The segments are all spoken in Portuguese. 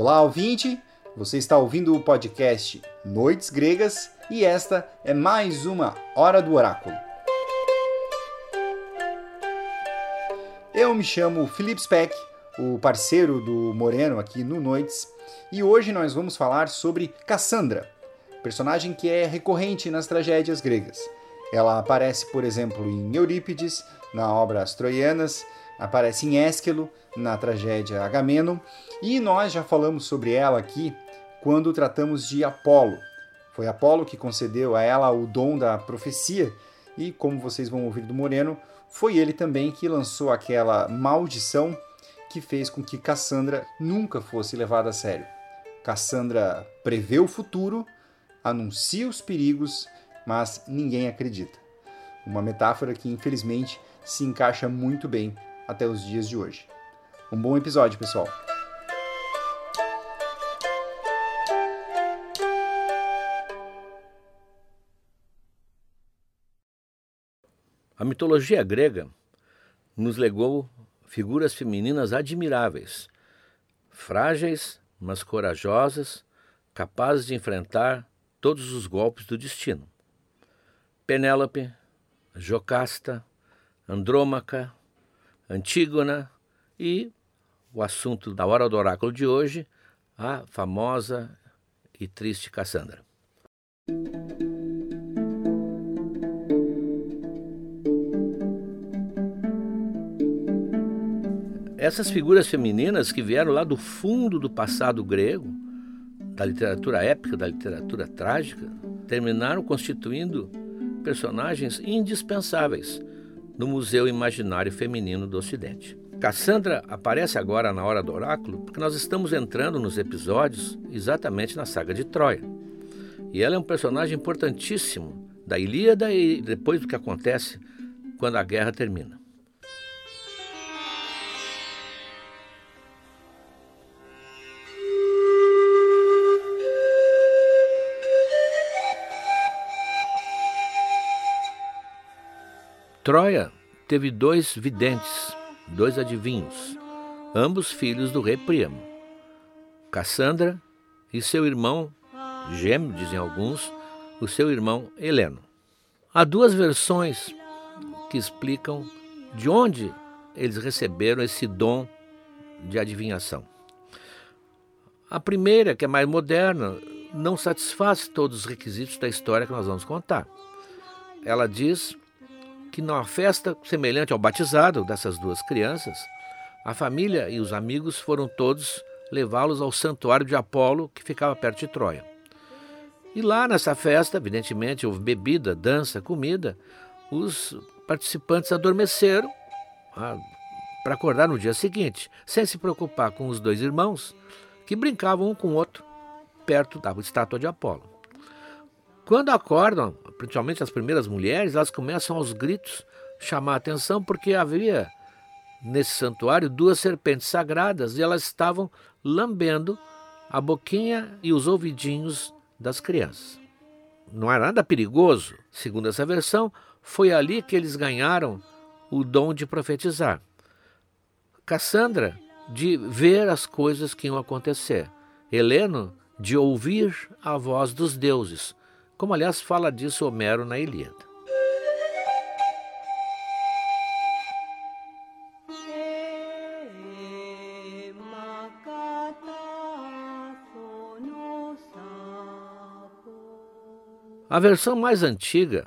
Olá, ouvinte! Você está ouvindo o podcast Noites Gregas e esta é mais uma Hora do Oráculo. Eu me chamo Felipe Speck, o parceiro do Moreno aqui no Noites, e hoje nós vamos falar sobre Cassandra, personagem que é recorrente nas tragédias gregas. Ela aparece, por exemplo, em Eurípides, na obra As Troianas, aparece em Ésquilo, na tragédia Agamemnon, e nós já falamos sobre ela aqui quando tratamos de Apolo. Foi Apolo que concedeu a ela o dom da profecia, e como vocês vão ouvir do Moreno, foi ele também que lançou aquela maldição que fez com que Cassandra nunca fosse levada a sério. Cassandra prevê o futuro, anuncia os perigos, mas ninguém acredita. Uma metáfora que infelizmente se encaixa muito bem até os dias de hoje. Um bom episódio, pessoal! A mitologia grega nos legou figuras femininas admiráveis, frágeis, mas corajosas, capazes de enfrentar todos os golpes do destino. Penélope, Jocasta, Andrômaca, Antígona e o assunto da hora do oráculo de hoje, a famosa e triste Cassandra. Essas figuras femininas que vieram lá do fundo do passado grego, da literatura épica, da literatura trágica, terminaram constituindo personagens indispensáveis no Museu Imaginário Feminino do Ocidente. Cassandra aparece agora na hora do oráculo porque nós estamos entrando nos episódios exatamente na saga de Troia. E ela é um personagem importantíssimo da Ilíada e depois do que acontece quando a guerra termina. Troia teve dois videntes, dois adivinhos, ambos filhos do rei Príamo, Cassandra e seu irmão, gêmeo, dizem alguns, o seu irmão Heleno. Há duas versões que explicam de onde eles receberam esse dom de adivinhação. A primeira, que é mais moderna, não satisfaz todos os requisitos da história que nós vamos contar. Ela diz que numa festa semelhante ao batizado dessas duas crianças, a família e os amigos foram todos levá-los ao santuário de Apolo, que ficava perto de Troia. E lá nessa festa, evidentemente, houve bebida, dança, comida. Os participantes adormeceram ah, para acordar no dia seguinte, sem se preocupar com os dois irmãos que brincavam um com o outro perto da estátua de Apolo. Quando acordam, principalmente as primeiras mulheres, elas começam aos gritos chamar a atenção porque havia nesse santuário duas serpentes sagradas e elas estavam lambendo a boquinha e os ouvidinhos das crianças. Não era nada perigoso, segundo essa versão, foi ali que eles ganharam o dom de profetizar. Cassandra, de ver as coisas que iam acontecer. Heleno, de ouvir a voz dos deuses, como aliás fala disso Homero na Ilíada. A versão mais antiga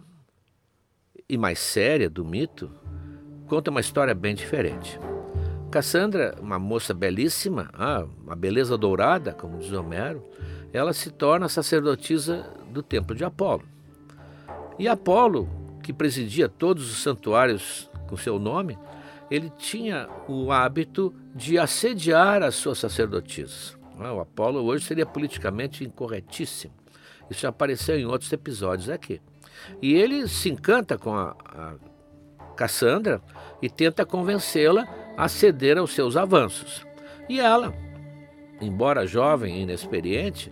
e mais séria do mito conta uma história bem diferente. Cassandra, uma moça belíssima, ah, uma beleza dourada, como diz Homero, ela se torna sacerdotisa do templo de Apolo. E Apolo, que presidia todos os santuários com seu nome, ele tinha o hábito de assediar as suas sacerdotisas. Ah, o Apolo hoje seria politicamente incorretíssimo. Isso já apareceu em outros episódios aqui. E ele se encanta com a, a Cassandra e tenta convencê-la a ceder aos seus avanços. E ela, embora jovem e inexperiente,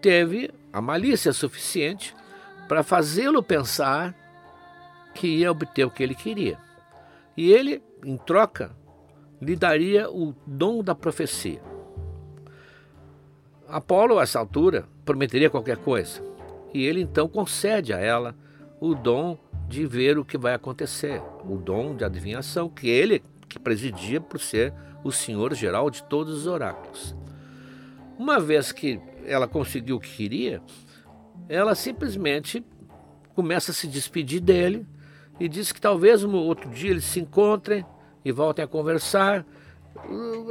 teve a malícia suficiente para fazê-lo pensar que ia obter o que ele queria. E ele, em troca, lhe daria o dom da profecia. Apolo, a essa altura, prometeria qualquer coisa. E ele então concede a ela o dom de ver o que vai acontecer, o dom de adivinhação que ele que presidia por ser o senhor geral de todos os oráculos. Uma vez que ela conseguiu o que queria, ela simplesmente começa a se despedir dele e diz que talvez um outro dia eles se encontrem e voltem a conversar.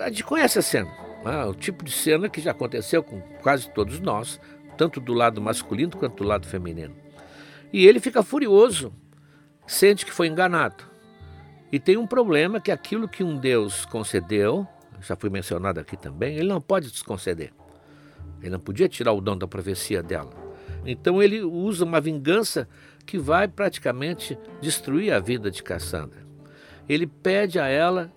A gente conhece a cena, né? o tipo de cena que já aconteceu com quase todos nós, tanto do lado masculino quanto do lado feminino. E ele fica furioso, sente que foi enganado. E tem um problema que aquilo que um Deus concedeu, já foi mencionado aqui também, ele não pode desconceder. Ele não podia tirar o dom da profecia dela. Então ele usa uma vingança que vai praticamente destruir a vida de Cassandra. Ele pede a ela,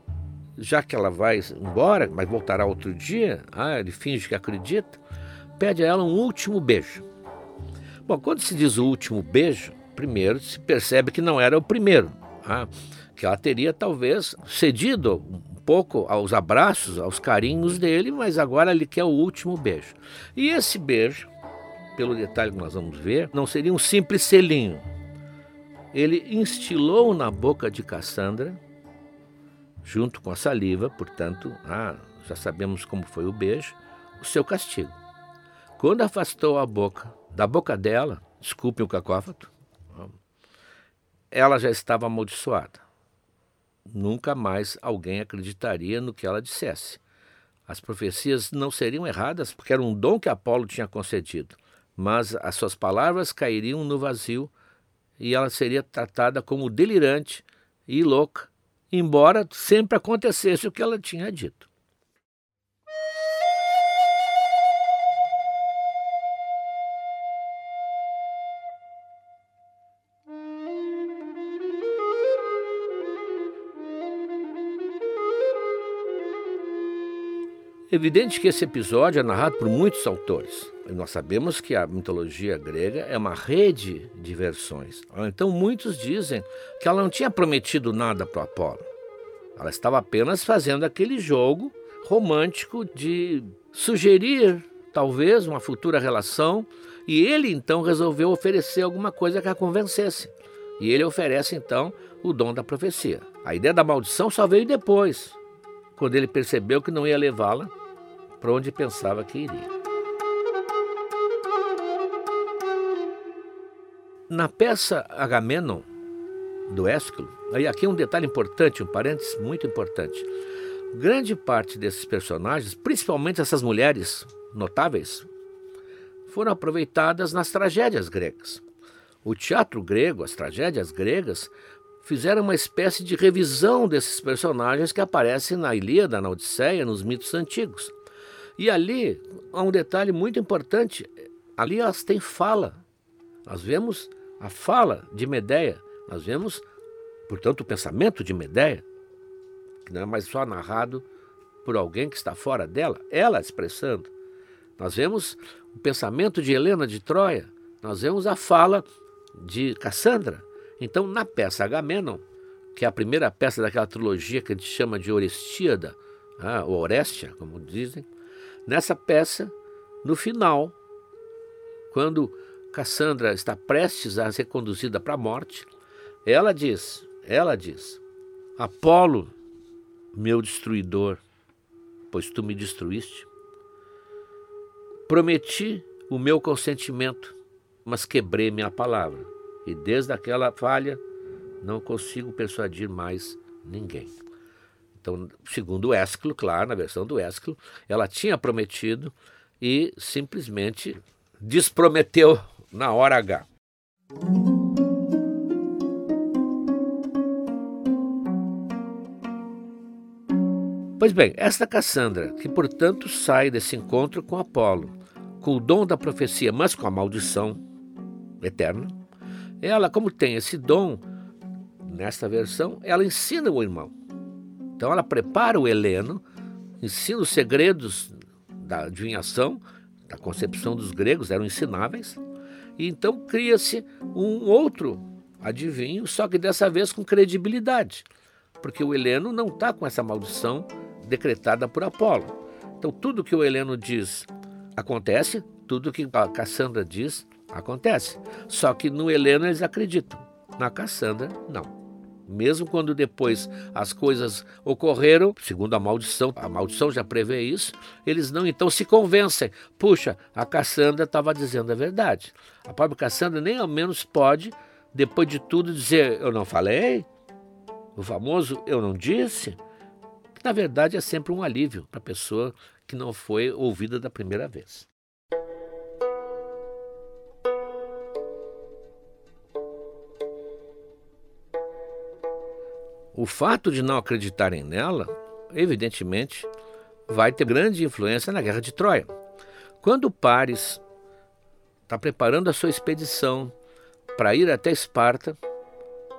já que ela vai embora, mas voltará outro dia, ah, ele finge que acredita, pede a ela um último beijo. Bom, quando se diz o último beijo, primeiro se percebe que não era o primeiro. Ah, que ela teria talvez cedido um pouco aos abraços, aos carinhos dele, mas agora ele quer o último beijo. E esse beijo, pelo detalhe que nós vamos ver, não seria um simples selinho. Ele instilou na boca de Cassandra, junto com a saliva, portanto, ah, já sabemos como foi o beijo, o seu castigo. Quando afastou a boca da boca dela, desculpe o cacófato, ela já estava amaldiçoada nunca mais alguém acreditaria no que ela dissesse. As profecias não seriam erradas, porque era um dom que Apolo tinha concedido, mas as suas palavras cairiam no vazio e ela seria tratada como delirante e louca, embora sempre acontecesse o que ela tinha dito. Evidente que esse episódio é narrado por muitos autores. Nós sabemos que a mitologia grega é uma rede de versões. Então muitos dizem que ela não tinha prometido nada para Apolo. Ela estava apenas fazendo aquele jogo romântico de sugerir talvez uma futura relação e ele então resolveu oferecer alguma coisa que a convencesse. E ele oferece então o dom da profecia. A ideia da maldição só veio depois, quando ele percebeu que não ia levá-la para onde pensava que iria. Na peça Agamenon, do Ésquilo, aí aqui um detalhe importante, um parênteses muito importante. Grande parte desses personagens, principalmente essas mulheres notáveis, foram aproveitadas nas tragédias gregas. O teatro grego, as tragédias gregas, fizeram uma espécie de revisão desses personagens que aparecem na Ilíada, na Odisseia, nos mitos antigos. E ali há um detalhe muito importante: ali elas têm fala. Nós vemos a fala de Medeia, nós vemos, portanto, o pensamento de Medeia, que não é mais só narrado por alguém que está fora dela, ela expressando. Nós vemos o pensamento de Helena de Troia, nós vemos a fala de Cassandra. Então, na peça Agamenon, que é a primeira peça daquela trilogia que a gente chama de Orestíada, ah, ou Orestia, como dizem, Nessa peça, no final, quando Cassandra está prestes a ser conduzida para a morte, ela diz, ela diz: Apolo, meu destruidor, pois tu me destruíste. Prometi o meu consentimento, mas quebrei minha palavra, e desde aquela falha não consigo persuadir mais ninguém. Então, segundo o claro, na versão do Ésquilo, ela tinha prometido e simplesmente desprometeu na hora H. Pois bem, esta Cassandra, que portanto sai desse encontro com Apolo, com o dom da profecia, mas com a maldição eterna, ela, como tem esse dom, nesta versão, ela ensina o irmão. Então ela prepara o Heleno, ensina os segredos da adivinhação, da concepção dos gregos, eram ensináveis, e então cria-se um outro adivinho, só que dessa vez com credibilidade, porque o Heleno não está com essa maldição decretada por Apolo. Então tudo que o Heleno diz acontece, tudo que a Cassandra diz acontece. Só que no Helena eles acreditam, na Cassandra não. Mesmo quando depois as coisas ocorreram, segundo a maldição, a maldição já prevê isso, eles não então se convencem. Puxa, a Cassandra estava dizendo a verdade. A própria Cassandra nem ao menos pode, depois de tudo, dizer: Eu não falei, o famoso eu não disse. Na verdade, é sempre um alívio para a pessoa que não foi ouvida da primeira vez. O fato de não acreditarem nela, evidentemente, vai ter grande influência na Guerra de Troia. Quando Paris está preparando a sua expedição para ir até Esparta,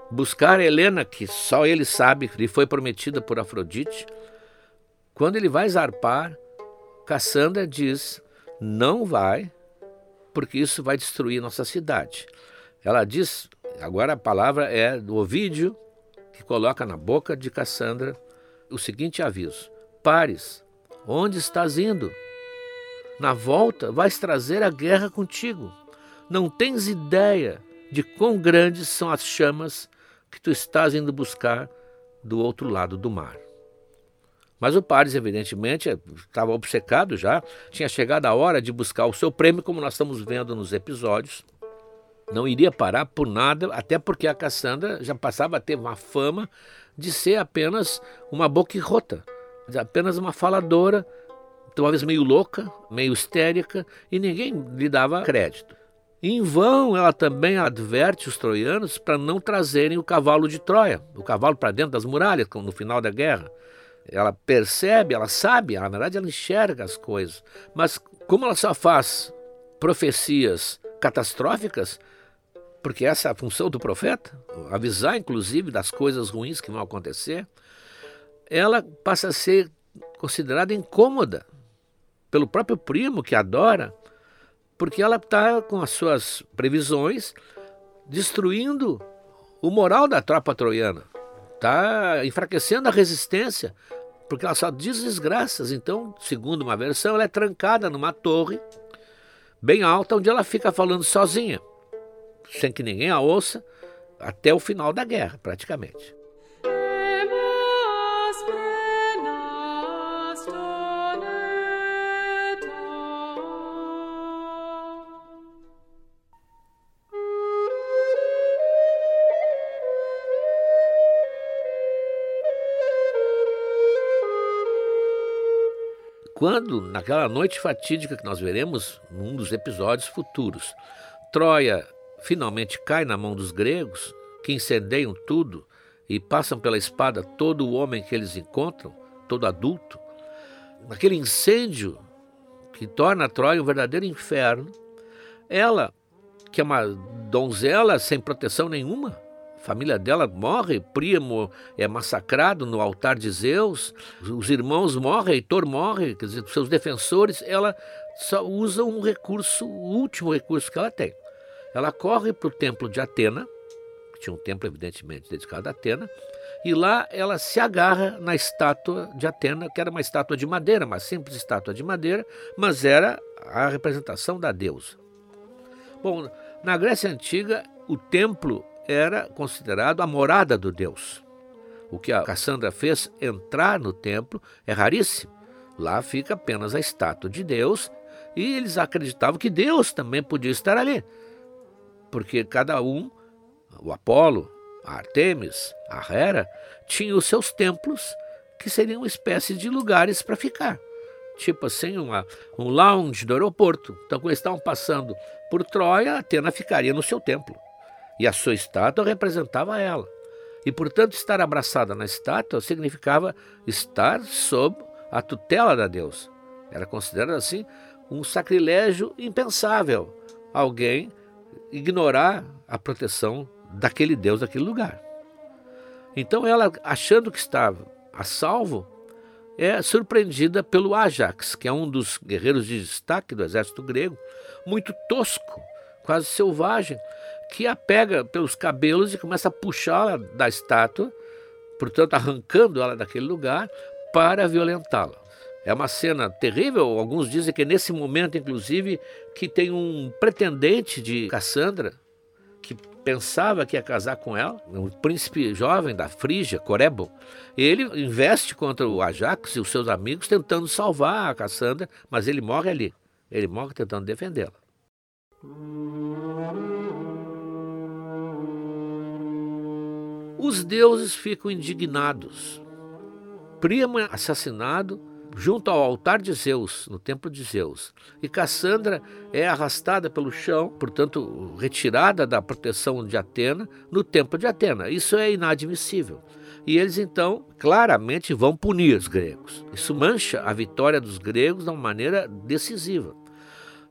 buscar Helena, que só ele sabe lhe foi prometida por Afrodite, quando ele vai zarpar, Cassandra diz: não vai, porque isso vai destruir nossa cidade. Ela diz, agora a palavra é do Ovídio, que coloca na boca de Cassandra o seguinte aviso: Pares, onde estás indo? Na volta vais trazer a guerra contigo. Não tens ideia de quão grandes são as chamas que tu estás indo buscar do outro lado do mar. Mas o Pares, evidentemente, estava obcecado já, tinha chegado a hora de buscar o seu prêmio, como nós estamos vendo nos episódios não iria parar por nada, até porque a Cassandra já passava a ter uma fama de ser apenas uma boquirrota, apenas uma faladora, talvez meio louca, meio histérica, e ninguém lhe dava crédito. Em vão, ela também adverte os troianos para não trazerem o cavalo de Troia, o cavalo para dentro das muralhas, no final da guerra. Ela percebe, ela sabe, na verdade ela enxerga as coisas, mas como ela só faz profecias catastróficas, porque essa é a função do profeta, avisar inclusive das coisas ruins que vão acontecer, ela passa a ser considerada incômoda pelo próprio primo que adora, porque ela está com as suas previsões destruindo o moral da tropa troiana, está enfraquecendo a resistência, porque ela só diz desgraças. Então, segundo uma versão, ela é trancada numa torre bem alta, onde ela fica falando sozinha sem que ninguém a ouça, até o final da guerra, praticamente. Quando, naquela noite fatídica que nós veremos num dos episódios futuros, Troia finalmente cai na mão dos gregos, que incendeiam tudo e passam pela espada todo o homem que eles encontram, todo adulto, naquele incêndio que torna Troia um verdadeiro inferno, ela, que é uma donzela sem proteção nenhuma, a família dela morre, Príamo é massacrado no altar de Zeus, os irmãos morrem, Heitor morre, quer dizer, seus defensores, ela só usa um recurso, o último recurso que ela tem, ela corre para o templo de Atena, que tinha um templo evidentemente dedicado a Atena, e lá ela se agarra na estátua de Atena, que era uma estátua de madeira, uma simples estátua de madeira, mas era a representação da deusa. Bom, na Grécia Antiga, o templo era considerado a morada do deus. O que a Cassandra fez entrar no templo é raríssimo. Lá fica apenas a estátua de Deus e eles acreditavam que Deus também podia estar ali porque cada um, o Apolo, a Artemis, a Hera, tinha os seus templos que seriam uma espécie de lugares para ficar. Tipo assim, uma, um lounge do aeroporto. Então, quando eles estavam passando por Troia, Atena ficaria no seu templo. E a sua estátua representava ela. E, portanto, estar abraçada na estátua significava estar sob a tutela da deusa. Era considerado assim um sacrilégio impensável. Alguém ignorar a proteção daquele Deus, daquele lugar. Então ela, achando que estava a salvo, é surpreendida pelo Ajax, que é um dos guerreiros de destaque do exército grego, muito tosco, quase selvagem, que a pega pelos cabelos e começa a puxá-la da estátua, portanto arrancando ela daquele lugar para violentá-la. É uma cena terrível. Alguns dizem que nesse momento, inclusive, que tem um pretendente de Cassandra que pensava que ia casar com ela, um príncipe jovem da Frígia, Corebo. Ele investe contra o Ajax e os seus amigos tentando salvar a Cassandra, mas ele morre ali. Ele morre tentando defendê-la. Os deuses ficam indignados. É assassinado junto ao altar de Zeus, no templo de Zeus. E Cassandra é arrastada pelo chão, portanto, retirada da proteção de Atena, no templo de Atena. Isso é inadmissível. E eles então claramente vão punir os gregos. Isso mancha a vitória dos gregos de uma maneira decisiva.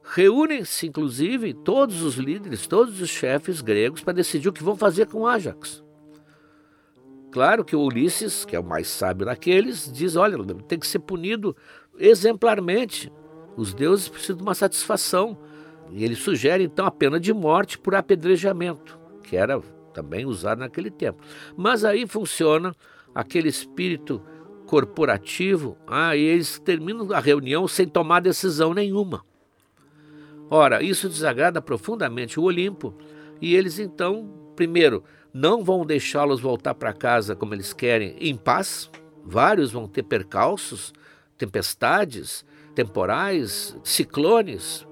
Reúnem-se, inclusive, todos os líderes, todos os chefes gregos para decidir o que vão fazer com Ajax. Claro que o Ulisses, que é o mais sábio daqueles, diz: olha, tem que ser punido exemplarmente. Os deuses precisam de uma satisfação. E ele sugere então a pena de morte por apedrejamento, que era também usado naquele tempo. Mas aí funciona aquele espírito corporativo, e eles terminam a reunião sem tomar decisão nenhuma. Ora, isso desagrada profundamente o Olimpo, e eles então, primeiro, não vão deixá-los voltar para casa como eles querem em paz. Vários vão ter percalços, tempestades, temporais, ciclones,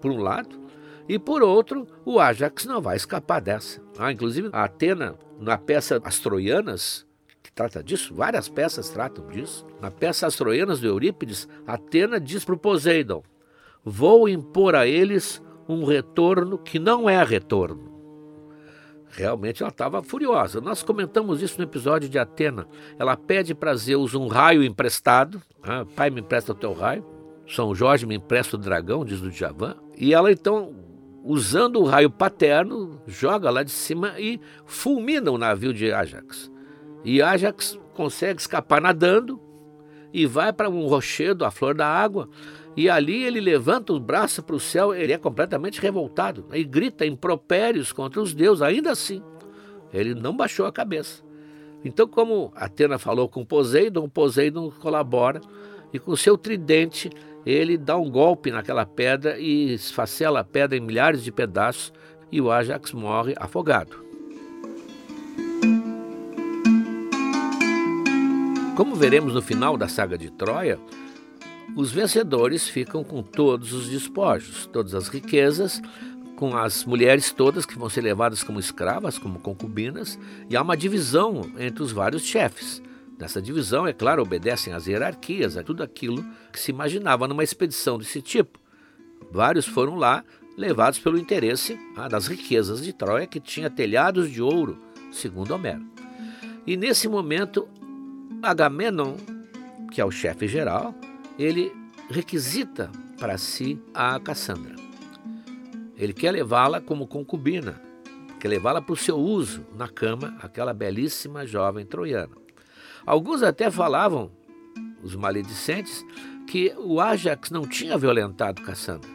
por um lado, e por outro, o Ajax não vai escapar dessa. Ah, inclusive, a Atena, na peça As Troianas, que trata disso, várias peças tratam disso. Na peça As Troianas do Eurípides, Atena diz para o Poseidon: Vou impor a eles um retorno que não é retorno. Realmente ela estava furiosa. Nós comentamos isso no episódio de Atena. Ela pede para Zeus um raio emprestado. Ah, pai, me empresta o teu raio. São Jorge me empresta o dragão, diz o Djavan. E ela então, usando o raio paterno, joga lá de cima e fulmina o navio de Ajax. E Ajax consegue escapar nadando e vai para um rochedo, a flor da água, e ali ele levanta o braço para o céu, ele é completamente revoltado e grita impropérios contra os deuses, ainda assim. Ele não baixou a cabeça. Então, como Atena falou com Poseidon, Poseidon colabora e com seu tridente ele dá um golpe naquela pedra e esfacela a pedra em milhares de pedaços e o Ajax morre afogado. Como veremos no final da saga de Troia, os vencedores ficam com todos os despojos, todas as riquezas, com as mulheres todas que vão ser levadas como escravas, como concubinas, e há uma divisão entre os vários chefes. Nessa divisão, é claro, obedecem às hierarquias, a tudo aquilo que se imaginava numa expedição desse tipo. Vários foram lá levados pelo interesse ah, das riquezas de Troia, que tinha telhados de ouro, segundo Homero. E nesse momento, Agamenon, que é o chefe geral, ele requisita para si a Cassandra. Ele quer levá-la como concubina, quer levá-la para o seu uso na cama, aquela belíssima jovem troiana. Alguns até falavam, os maledicentes, que o Ajax não tinha violentado Cassandra.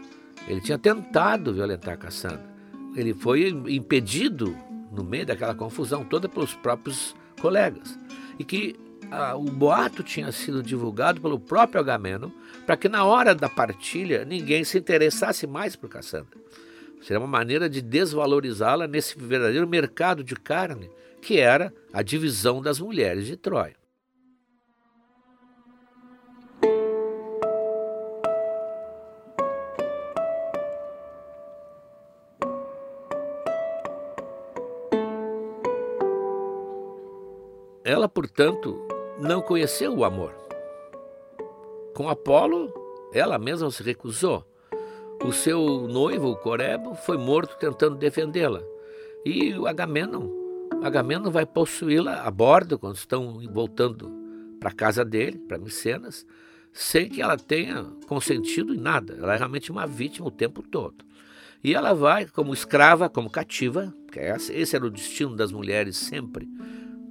Ele tinha tentado violentar Cassandra. Ele foi impedido no meio daquela confusão toda pelos próprios colegas. E que ah, o boato tinha sido divulgado pelo próprio Agamemnon para que na hora da partilha ninguém se interessasse mais por Cassandra. Seria uma maneira de desvalorizá-la nesse verdadeiro mercado de carne que era a divisão das mulheres de Troia. Ela, portanto, não conheceu o amor. Com Apolo, ela mesma se recusou. O seu noivo, Corebo, foi morto tentando defendê-la. E o Agamenon, Agamenon vai possuí-la a bordo quando estão voltando para a casa dele, para Micenas, sem que ela tenha consentido em nada. Ela é realmente uma vítima o tempo todo. E ela vai como escrava, como cativa, é esse era o destino das mulheres sempre,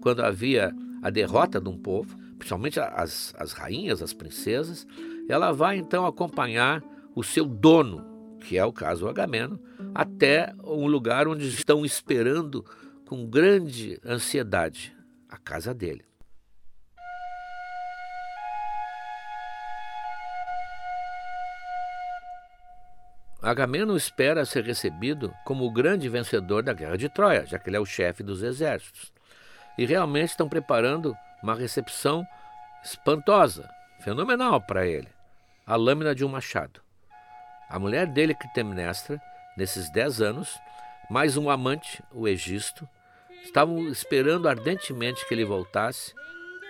quando havia a derrota de um povo, principalmente as, as rainhas, as princesas, ela vai então acompanhar o seu dono, que é o caso o Agamemnon, até um lugar onde estão esperando com grande ansiedade a casa dele. Agamemnon espera ser recebido como o grande vencedor da Guerra de Troia, já que ele é o chefe dos exércitos. E realmente estão preparando uma recepção espantosa, fenomenal para ele a lâmina de um machado. A mulher dele, Clitemnestra, nesses dez anos, mais um amante, o Egisto, estavam esperando ardentemente que ele voltasse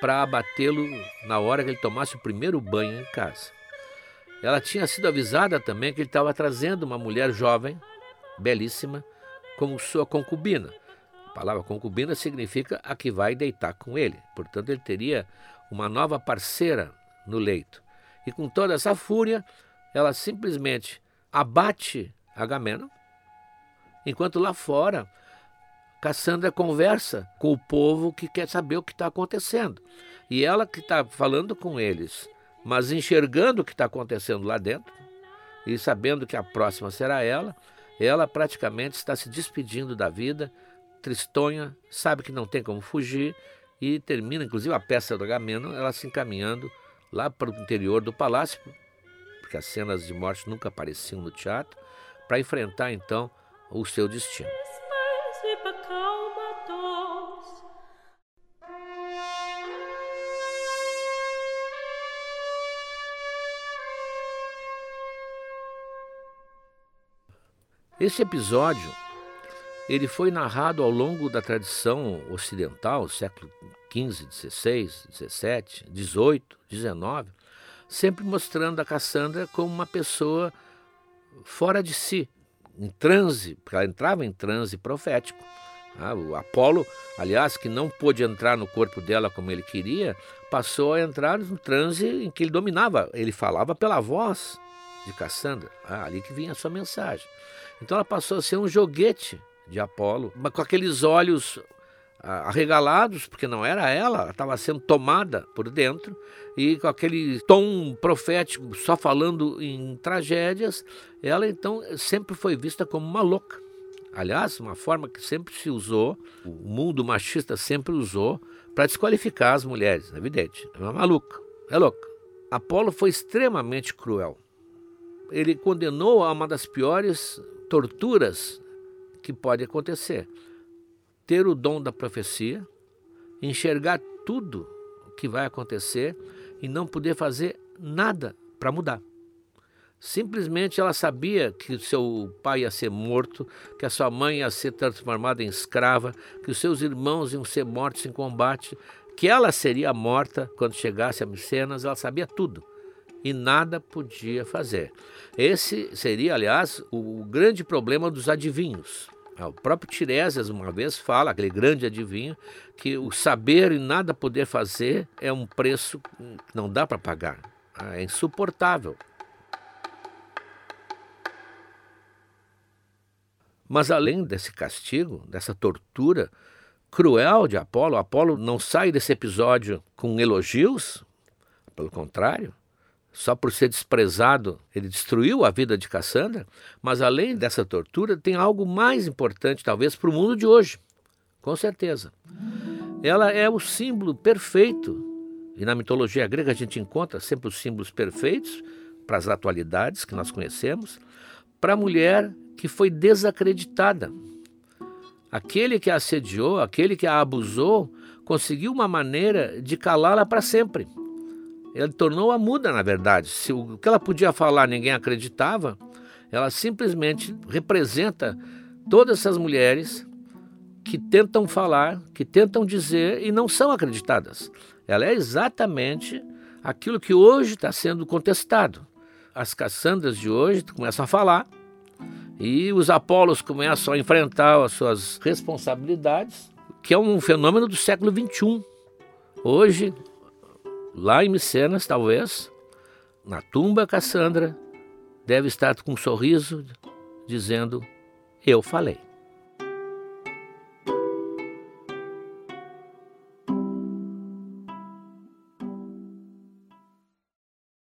para abatê-lo na hora que ele tomasse o primeiro banho em casa. Ela tinha sido avisada também que ele estava trazendo uma mulher jovem, belíssima, como sua concubina. Palavra concubina significa a que vai deitar com ele. Portanto, ele teria uma nova parceira no leito. E com toda essa fúria, ela simplesmente abate Agamenon, enquanto lá fora Cassandra conversa com o povo que quer saber o que está acontecendo. E ela que está falando com eles mas enxergando o que está acontecendo lá dentro e sabendo que a próxima será ela, ela praticamente está se despedindo da vida, tristonha, sabe que não tem como fugir e termina, inclusive, a peça do Agamemnon, ela se encaminhando lá para o interior do palácio, porque as cenas de morte nunca apareciam no teatro, para enfrentar então o seu destino. Esse episódio ele foi narrado ao longo da tradição ocidental, século XV, XVI, XVII, XVIII, XIX, sempre mostrando a Cassandra como uma pessoa fora de si, em transe, porque ela entrava em transe profético. Ah, o Apolo, aliás, que não pôde entrar no corpo dela como ele queria, passou a entrar no transe em que ele dominava. Ele falava pela voz de Cassandra, ah, ali que vinha a sua mensagem. Então ela passou a ser um joguete de Apolo, mas com aqueles olhos ah, arregalados, porque não era ela, ela estava sendo tomada por dentro, e com aquele tom profético, só falando em tragédias, ela então sempre foi vista como uma louca. Aliás, uma forma que sempre se usou, o mundo machista sempre usou, para desqualificar as mulheres, evidente. É uma maluca, é louca. Apolo foi extremamente cruel. Ele condenou a uma das piores torturas que pode acontecer. Ter o dom da profecia, enxergar tudo que vai acontecer e não poder fazer nada para mudar. Simplesmente ela sabia que seu pai ia ser morto, que a sua mãe ia ser transformada em escrava, que os seus irmãos iam ser mortos em combate, que ela seria morta quando chegasse a Micenas, ela sabia tudo e nada podia fazer. Esse seria, aliás, o grande problema dos adivinhos. Ah, o próprio Tiresias, uma vez, fala, aquele grande adivinho, que o saber e nada poder fazer é um preço que não dá para pagar. Ah, é insuportável. Mas além desse castigo, dessa tortura cruel de Apolo, Apolo não sai desse episódio com elogios, pelo contrário, só por ser desprezado, ele destruiu a vida de Cassandra, mas além dessa tortura, tem algo mais importante, talvez, para o mundo de hoje, com certeza. Ela é o símbolo perfeito, e na mitologia grega a gente encontra sempre os símbolos perfeitos para as atualidades que nós conhecemos, para a mulher que foi desacreditada. Aquele que a assediou, aquele que a abusou, conseguiu uma maneira de calá-la para sempre. Ele tornou-a muda, na verdade. Se o que ela podia falar ninguém acreditava, ela simplesmente representa todas essas mulheres que tentam falar, que tentam dizer e não são acreditadas. Ela é exatamente aquilo que hoje está sendo contestado. As Cassandras de hoje começam a falar e os Apolos começam a enfrentar as suas responsabilidades, que é um fenômeno do século XXI. Hoje, lá em Micenas, talvez, na tumba Cassandra, deve estar com um sorriso dizendo: Eu falei.